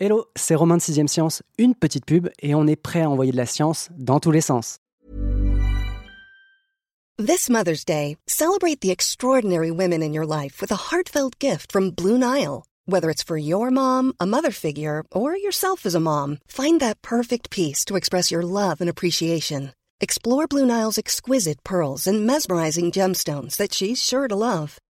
Hello, c'est Romain de 6ème Science, une petite pub et on est prêt à envoyer de la science dans tous les sens. This Mother's Day, celebrate the extraordinary women in your life with a heartfelt gift from Blue Nile. Whether it's for your mom, a mother figure, or yourself as a mom, find that perfect piece to express your love and appreciation. Explore Blue Nile's exquisite pearls and mesmerizing gemstones that she's sure to love.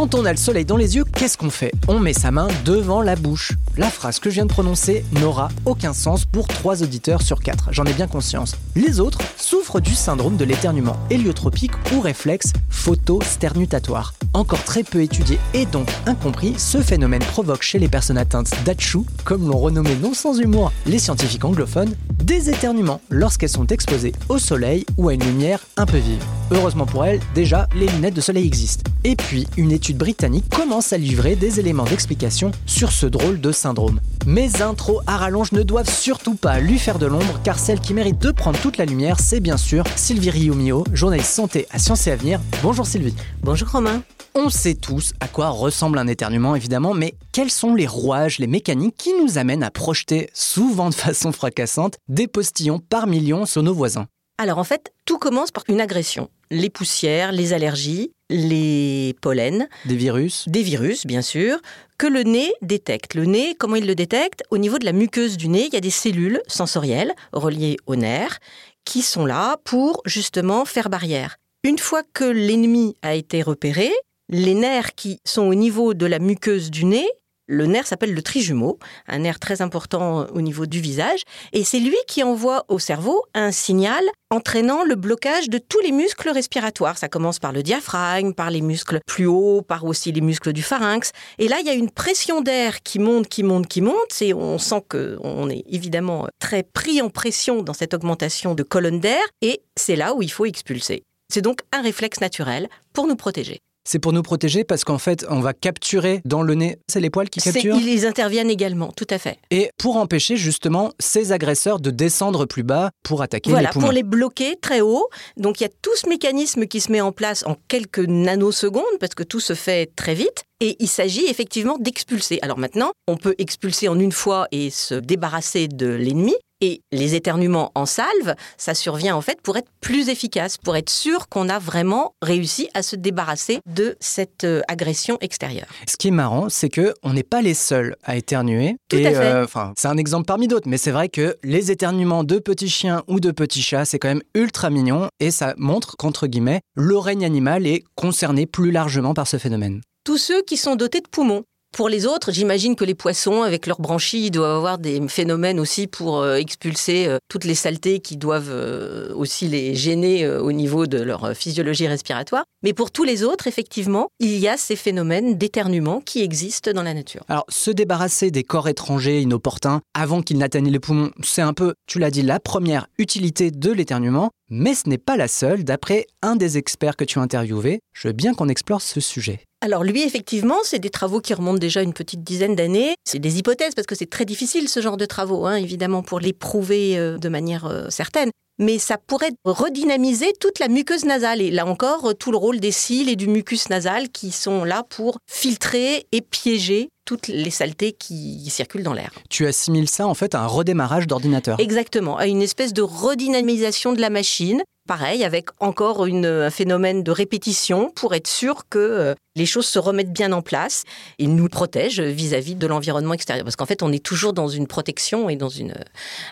Quand on a le soleil dans les yeux, qu'est-ce qu'on fait? On met sa main devant la bouche. La phrase que je viens de prononcer n'aura aucun sens pour 3 auditeurs sur 4, j'en ai bien conscience. Les autres souffrent du syndrome de l'éternuement héliotropique ou réflexe photosternutatoire. Encore très peu étudié et donc incompris, ce phénomène provoque chez les personnes atteintes d'Achu, comme l'ont renommé non sans humour les scientifiques anglophones, des éternuements lorsqu'elles sont exposées au soleil ou à une lumière un peu vive. Heureusement pour elles, déjà, les lunettes de soleil existent. Et puis, une étude britannique commence à livrer des éléments d'explication sur ce drôle de syndrome. Mes intros à rallonge ne doivent surtout pas lui faire de l'ombre, car celle qui mérite de prendre toute la lumière, c'est bien sûr Sylvie Riomio, journaliste santé à Sciences et Avenir. Bonjour Sylvie. Bonjour Romain. On sait tous à quoi ressemble un éternuement évidemment, mais quels sont les rouages, les mécaniques qui nous amènent à projeter, souvent de façon fracassante, des postillons par millions sur nos voisins? Alors en fait, tout commence par une agression. Les poussières, les allergies, les pollens. Des virus Des virus, bien sûr, que le nez détecte. Le nez, comment il le détecte? Au niveau de la muqueuse du nez, il y a des cellules sensorielles reliées aux nerfs qui sont là pour justement faire barrière. Une fois que l'ennemi a été repéré, les nerfs qui sont au niveau de la muqueuse du nez, le nerf s'appelle le trijumeau, un nerf très important au niveau du visage, et c'est lui qui envoie au cerveau un signal entraînant le blocage de tous les muscles respiratoires. Ça commence par le diaphragme, par les muscles plus hauts, par aussi les muscles du pharynx. Et là, il y a une pression d'air qui monte, qui monte, qui monte, et on sent qu'on est évidemment très pris en pression dans cette augmentation de colonne d'air, et c'est là où il faut expulser. C'est donc un réflexe naturel pour nous protéger. C'est pour nous protéger parce qu'en fait, on va capturer dans le nez. C'est les poils qui capturent Ils interviennent également, tout à fait. Et pour empêcher justement ces agresseurs de descendre plus bas pour attaquer voilà, les poumons. pour les bloquer très haut. Donc il y a tout ce mécanisme qui se met en place en quelques nanosecondes parce que tout se fait très vite. Et il s'agit effectivement d'expulser. Alors maintenant, on peut expulser en une fois et se débarrasser de l'ennemi. Et les éternuements en salve, ça survient en fait pour être plus efficace, pour être sûr qu'on a vraiment réussi à se débarrasser de cette euh, agression extérieure. Ce qui est marrant, c'est que on n'est pas les seuls à éternuer. Tout et à fait. euh, c'est un exemple parmi d'autres, mais c'est vrai que les éternuements de petits chiens ou de petits chats, c'est quand même ultra mignon et ça montre qu'entre guillemets, le règne animal est concerné plus largement par ce phénomène. Tous ceux qui sont dotés de poumons. Pour les autres, j'imagine que les poissons, avec leurs branchies, doivent avoir des phénomènes aussi pour euh, expulser euh, toutes les saletés qui doivent euh, aussi les gêner au niveau de leur physiologie respiratoire. Mais pour tous les autres, effectivement, il y a ces phénomènes d'éternuement qui existent dans la nature. Alors, se débarrasser des corps étrangers inopportuns avant qu'ils n'atteignent les poumons, c'est un peu, tu l'as dit, la première utilité de l'éternuement, mais ce n'est pas la seule. D'après un des experts que tu as interviewé, je veux bien qu'on explore ce sujet. Alors lui, effectivement, c'est des travaux qui remontent déjà une petite dizaine d'années. C'est des hypothèses parce que c'est très difficile ce genre de travaux, hein, évidemment, pour les prouver euh, de manière euh, certaine. Mais ça pourrait redynamiser toute la muqueuse nasale. Et là encore, euh, tout le rôle des cils et du mucus nasal qui sont là pour filtrer et piéger toutes les saletés qui circulent dans l'air. Tu assimiles ça en fait à un redémarrage d'ordinateur. Exactement, à une espèce de redynamisation de la machine. Pareil, avec encore une, un phénomène de répétition pour être sûr que euh, les choses se remettent bien en place et nous protègent vis-à-vis de l'environnement extérieur. Parce qu'en fait, on est toujours dans une protection et dans une,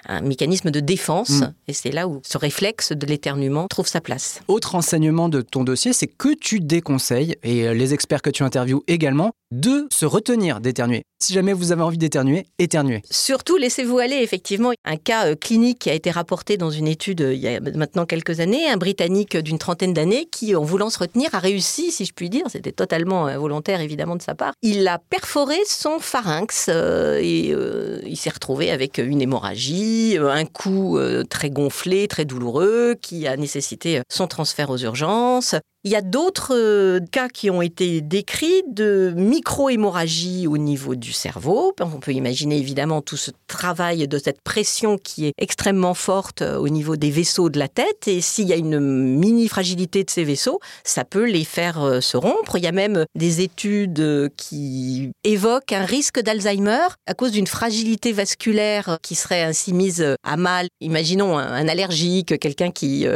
un mécanisme de défense. Mm. Et c'est là où ce réflexe de l'éternuement trouve sa place. Autre enseignement de ton dossier, c'est que tu déconseilles, et euh, les experts que tu interviews également, de se retenir d'éternuer. Si jamais vous avez envie d'éternuer, éternuez. Surtout, laissez-vous aller, effectivement. Un cas euh, clinique qui a été rapporté dans une étude euh, il y a maintenant quelques années, un Britannique d'une trentaine d'années qui, en voulant se retenir, a réussi, si je puis dire, c'était totalement totalement involontaire évidemment de sa part, il a perforé son pharynx et il s'est retrouvé avec une hémorragie, un cou très gonflé, très douloureux, qui a nécessité son transfert aux urgences. Il y a d'autres euh, cas qui ont été décrits de micro-hémorragie au niveau du cerveau. On peut imaginer évidemment tout ce travail de cette pression qui est extrêmement forte euh, au niveau des vaisseaux de la tête. Et s'il y a une mini-fragilité de ces vaisseaux, ça peut les faire euh, se rompre. Il y a même des études qui évoquent un risque d'Alzheimer à cause d'une fragilité vasculaire qui serait ainsi mise à mal. Imaginons un, allergique, quelqu'un qui,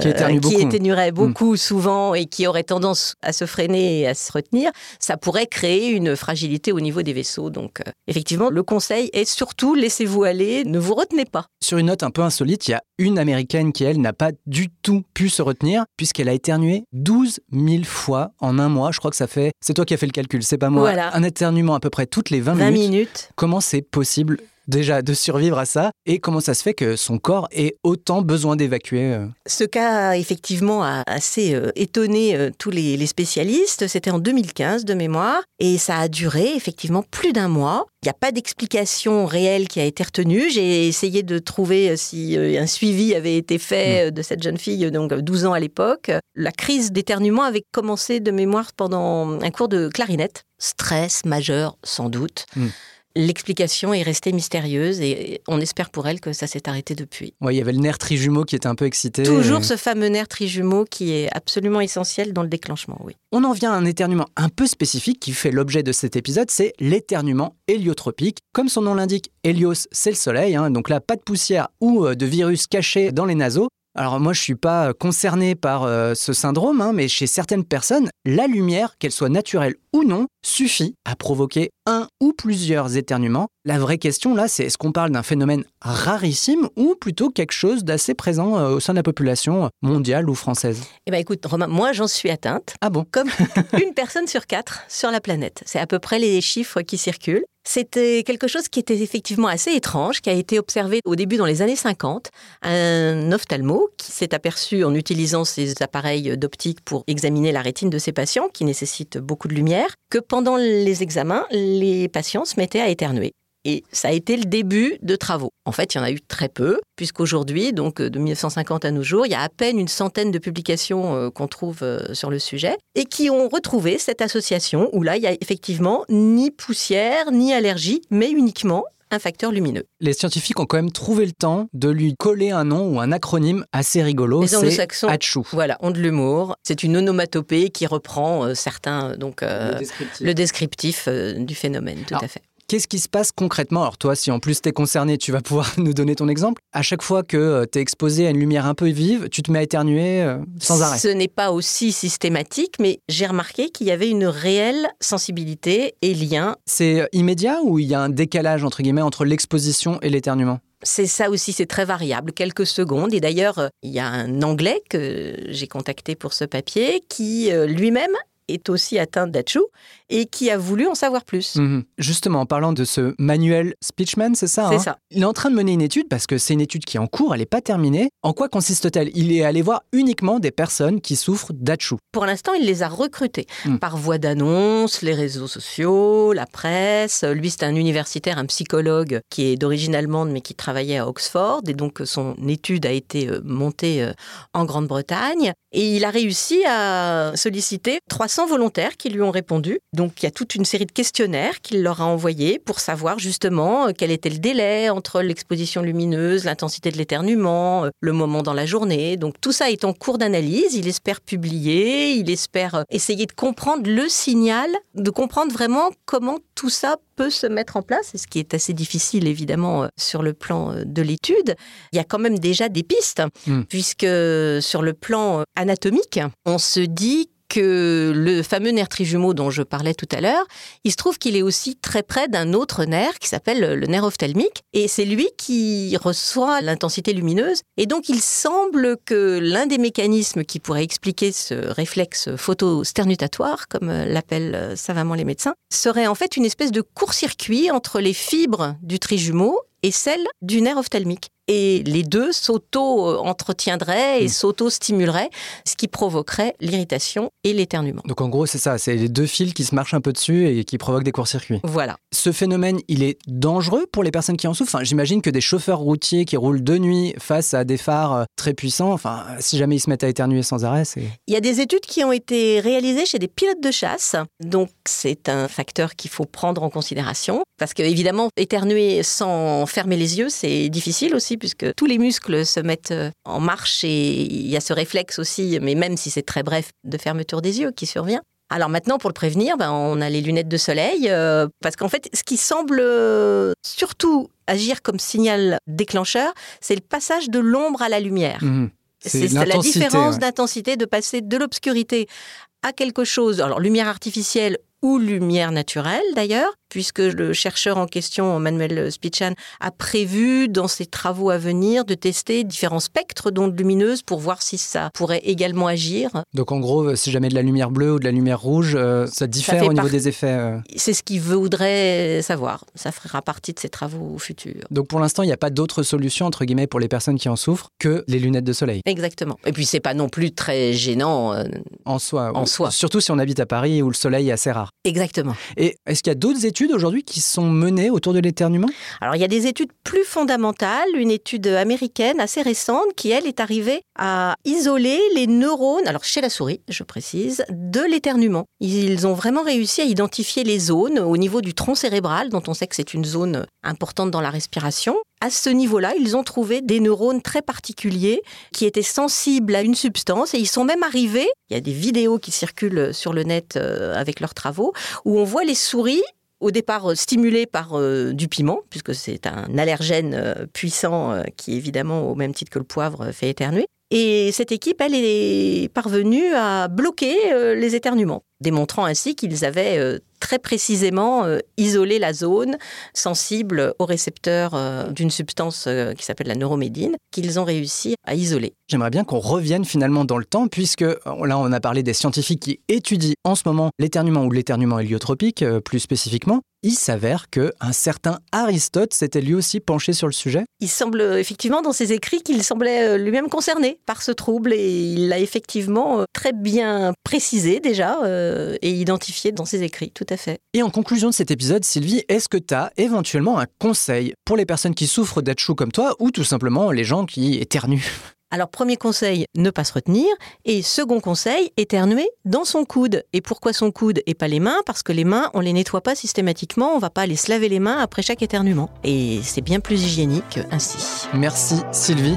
qui, éternuerait beaucoup hmm. souvent et qui aurait tendance à se freiner et à se retenir, ça pourrait créer une fragilité au niveau des vaisseaux. Donc euh, effectivement, le conseil est surtout laissez-vous aller, ne vous retenez pas. Sur une note un peu insolite, il y a une américaine qui, elle, n'a pas du tout pu se retenir puisqu'elle a éternué 12 000 fois en un mois. Je crois que ça fait... C'est toi qui as fait le calcul, c'est pas moi. Un éternuement à peu près toutes les 20, 20 minutes. Comment c'est possible déjà de survivre à ça et comment ça se fait que son corps ait autant besoin d'évacuer euh Ce cas, effectivement, a assez euh, étonné euh, tous les, spécialistes. C'était en 2015 de mémoire et ça a duré effectivement plus d'un mois. Il n'y a pas d'explication réelle qui a été retenue. J'ai essayé de trouver si un suivi avait été fait mmh. de cette jeune fille, donc 12 ans à l'époque. La crise d'éternuement avait commencé de mémoire pendant un cours de clarinette. Stress majeur, sans doute. Mmh. L'explication est restée mystérieuse et on espère pour elle que ça s'est arrêté depuis. Oui, il y avait le nerf trijumeau qui était un peu excité. Toujours ce fameux nerf trijumeau qui est absolument essentiel dans le déclenchement, oui. On en vient à un éternuement un peu spécifique qui fait l'objet de cet épisode, c'est l'éternuement héliotropique. Comme son nom l'indique, hélios, c'est le soleil, hein, donc là, pas de poussière ou euh, de virus cachés dans les naseaux. Alors moi, je suis pas concerné par euh, ce syndrome, hein, mais chez certaines personnes, la lumière, qu'elle soit naturelle ou non, suffit à provoquer un ou plusieurs éternuements. La vraie question là, c'est est-ce qu'on parle d'un phénomène rarissime ou plutôt quelque chose d'assez présent euh, au sein de la population mondiale ou française? Eh bien écoute, Romain, moi j'en suis atteinte. Ah bon? Comme une personne sur quatre sur la planète. C'est à peu près les chiffres qui circulent. C'était quelque chose qui était effectivement assez étrange, qui a été observé au début dans les années 50. Un ophtalmo qui s'est aperçu en utilisant ses appareils d'optique pour examiner la rétine de ses patients, qui nécessitent beaucoup de lumière, que pendant les examens, les patients se mettaient à éternuer. Et ça a été le début de travaux. En fait, il y en a eu très peu, puisqu'aujourd'hui, donc de 1950 à nos jours, il y a à peine une centaine de publications euh, qu'on trouve euh, sur le sujet, et qui ont retrouvé cette association où là, il y a effectivement ni poussière, ni allergie, mais uniquement un facteur lumineux. Les scientifiques ont quand même trouvé le temps de lui coller un nom ou un acronyme assez rigolo. C'est Hatchou. Voilà, on de l'humour. C'est une onomatopée qui reprend euh, certains donc le descriptif, du phénomène, tout à fait. Qu'est-ce qui se passe concrètement? Alors toi, si en plus tu es concerné, tu vas pouvoir nous donner ton exemple. À chaque fois que euh, tu es exposé à une lumière un peu vive, tu te mets à éternuer euh, sans arrêt. Ce n'est pas aussi systématique, mais j'ai remarqué qu'il y avait une réelle sensibilité et lien. C'est euh, immédiat ou il y a un décalage entre guillemets entre l'exposition et l'éternuement? C'est ça aussi, c'est très variable, quelques secondes. Et d'ailleurs, il y a un Anglais que j'ai contacté pour ce papier qui lui-même est aussi atteint d'Achou et qui a voulu en savoir plus. Mhm. Justement, en parlant de ce manuel Speechman, c'est ça C'est hein ça. Il est en train de mener une étude parce que c'est une étude qui est en cours, elle n'est pas terminée. En quoi consiste-t-elle? Il est allé voir uniquement des personnes qui souffrent d'Achou. Pour l'instant, il les a recrutées hmm. par voie d'annonce, les réseaux sociaux, la presse. Lui, c'est un universitaire, un psychologue qui est d'origine allemande mais qui travaillait à Oxford et donc son étude a été euh, montée euh, en Grande-Bretagne. Et il a réussi à solliciter 300 volontaires qui lui ont répondu. Donc il y a toute une série de questionnaires qu'il leur a envoyés pour savoir justement euh, quel était le délai entre l'exposition lumineuse, l'intensité de l'éternuement, euh, le moment dans la journée. Donc tout ça est en cours d'analyse. Il espère publier, il espère euh, essayer de comprendre le signal, de comprendre vraiment comment tout ça peut se mettre en place, ce qui est assez difficile évidemment sur le plan de l'étude. Il y a quand même déjà des pistes, hmm. puisque sur le plan anatomique, on se dit que le fameux nerf trijumeau dont je parlais tout à l'heure, il se trouve qu'il est aussi très près d'un autre nerf qui s'appelle le nerf ophtalmique, et c'est lui qui reçoit l'intensité lumineuse. Et donc il semble que l'un des mécanismes qui pourrait expliquer ce réflexe photosternutatoire, comme l'appellent savamment les médecins, serait en fait une espèce de court-circuit entre les fibres du trijumeau et celle du nerf ophtalmique. Et les deux s'auto-entretiendraient et Mm. s'auto-stimuleraient, ce qui provoquerait l'irritation et l'éternuement. Donc en gros, c'est ça, c'est les deux fils qui se marchent un peu dessus et qui provoquent des courts-circuits. Voilà. Ce phénomène, il est dangereux pour les personnes qui en souffrent? Enfin, J'imagine que des chauffeurs routiers qui roulent de nuit face à des phares euh, très puissants, enfin, si jamais ils se mettent à éternuer sans arrêt, c'est... Il y a des études qui ont été réalisées chez des pilotes de chasse, donc c'est un facteur qu'il faut prendre en considération, parce que évidemment, éternuer sans fermer les yeux, c'est difficile aussi, puisque tous les muscles se mettent euh, en marche et il y a ce réflexe aussi, mais même si c'est très bref, de fermeture des yeux qui survient. Alors maintenant, pour le prévenir, ben, on a les lunettes de soleil, euh, parce qu'en fait, ce qui semble euh, surtout agir comme signal déclencheur, c'est le passage de l'ombre à la lumière. Mhm. C'est la différence ouais. d'intensité de passer de l'obscurité à quelque chose, alors lumière artificielle ou lumière naturelle d'ailleurs, puisque le chercheur en question, Manuel Spichan, a prévu dans ses travaux à venir de tester différents spectres d'ondes lumineuses pour voir si ça pourrait également agir. Donc en gros, si jamais de la lumière bleue ou de la lumière rouge, euh, ça diffère au niveau des effets. euh. C'est ce qu'il voudrait savoir. Ça fera partie de ses travaux futurs. Donc pour l'instant, il n'y a pas d'autre solution, entre guillemets, pour les personnes qui en souffrent que les lunettes de soleil. Exactement. Et puis c'est pas non plus très gênant. euh, En soi. En ou- soi. Surtout si on habite à Paris où le soleil est assez rare. Exactement. Et est-ce qu'il y a d'autres études aujourd'hui qui sont menées autour de l'éternuement? Alors, il y a des études plus fondamentales, une étude américaine assez récente qui, elle, est arrivée à isoler les neurones, alors chez la souris, je précise, de l'éternuement. Ils ont vraiment réussi à identifier les zones au niveau du tronc cérébral, dont on sait que c'est une zone importante dans la respiration. À ce niveau-là, ils ont trouvé des neurones très particuliers qui étaient sensibles à une substance et ils sont même arrivés, il y a des vidéos qui circulent sur le net euh, avec leurs travaux, où on voit les souris au départ euh, stimulées par euh, du piment, puisque c'est un allergène euh, puissant qui, évidemment, au même titre que le poivre, fait éternuer. Et cette équipe, elle est parvenue à bloquer les éternuements, démontrant ainsi qu'ils avaient euh, très précisément euh, isolé la zone sensible au récepteur euh, d'une substance qui s'appelle la neuromédine, qu'ils ont réussi à isoler. J'aimerais bien qu'on revienne finalement dans le temps, puisque là, on a parlé des scientifiques qui étudient en ce moment l'éternuement ou l'éternuement héliotropique, plus spécifiquement. Il s'avère que un certain Aristote s'était lui aussi penché sur le sujet. Il semble effectivement dans ses écrits qu'il semblait lui-même concerné par ce trouble et il l'a effectivement très bien précisé déjà euh, et identifié dans ses écrits, tout à fait. Et en conclusion de cet épisode, Sylvie, est-ce que tu as éventuellement un conseil pour les personnes qui souffrent d'atchou comme toi ou tout simplement les gens qui éternuent? Alors premier conseil, ne pas se retenir et second conseil, éternuer dans son coude. Et pourquoi son coude et pas les mains? Parce que les mains, on les nettoie pas systématiquement, on va pas aller se laver les mains après chaque éternuement et c'est bien plus hygiénique ainsi. Merci Sylvie.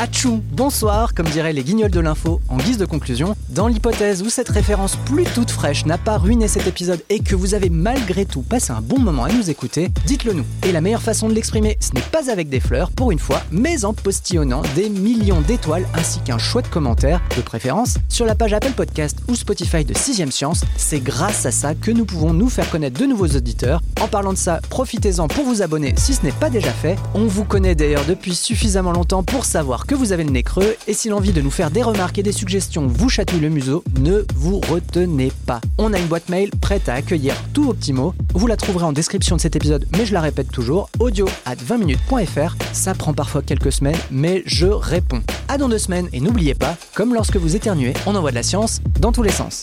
Atchou, bonsoir, comme diraient les guignols de l'info en guise de conclusion. Dans l'hypothèse où cette référence plus toute fraîche n'a pas ruiné cet épisode et que vous avez malgré tout passé un bon moment à nous écouter, dites-le nous. Et la meilleure façon de l'exprimer, ce n'est pas avec des fleurs, pour une fois, mais en postillonnant des millions d'étoiles ainsi qu'un chouette commentaire, de préférence, sur la page Apple Podcast ou Spotify de 6ème Science. C'est grâce à ça que nous pouvons nous faire connaître de nouveaux auditeurs. En parlant de ça, profitez-en pour vous abonner si ce n'est pas déjà fait. On vous connaît d'ailleurs depuis suffisamment longtemps pour savoir que vous avez le nez creux et si l'envie de nous faire des remarques et des suggestions vous chatouille le museau, ne vous retenez pas. On a une boîte mail prête à accueillir tous vos petits mots. Vous la trouverez en description de cet épisode, mais je la répète toujours, audio at 20minutes.fr. Ça prend parfois quelques semaines, mais je réponds. À dans deux semaines et n'oubliez pas, comme lorsque vous éternuez, on envoie de la science dans tous les sens.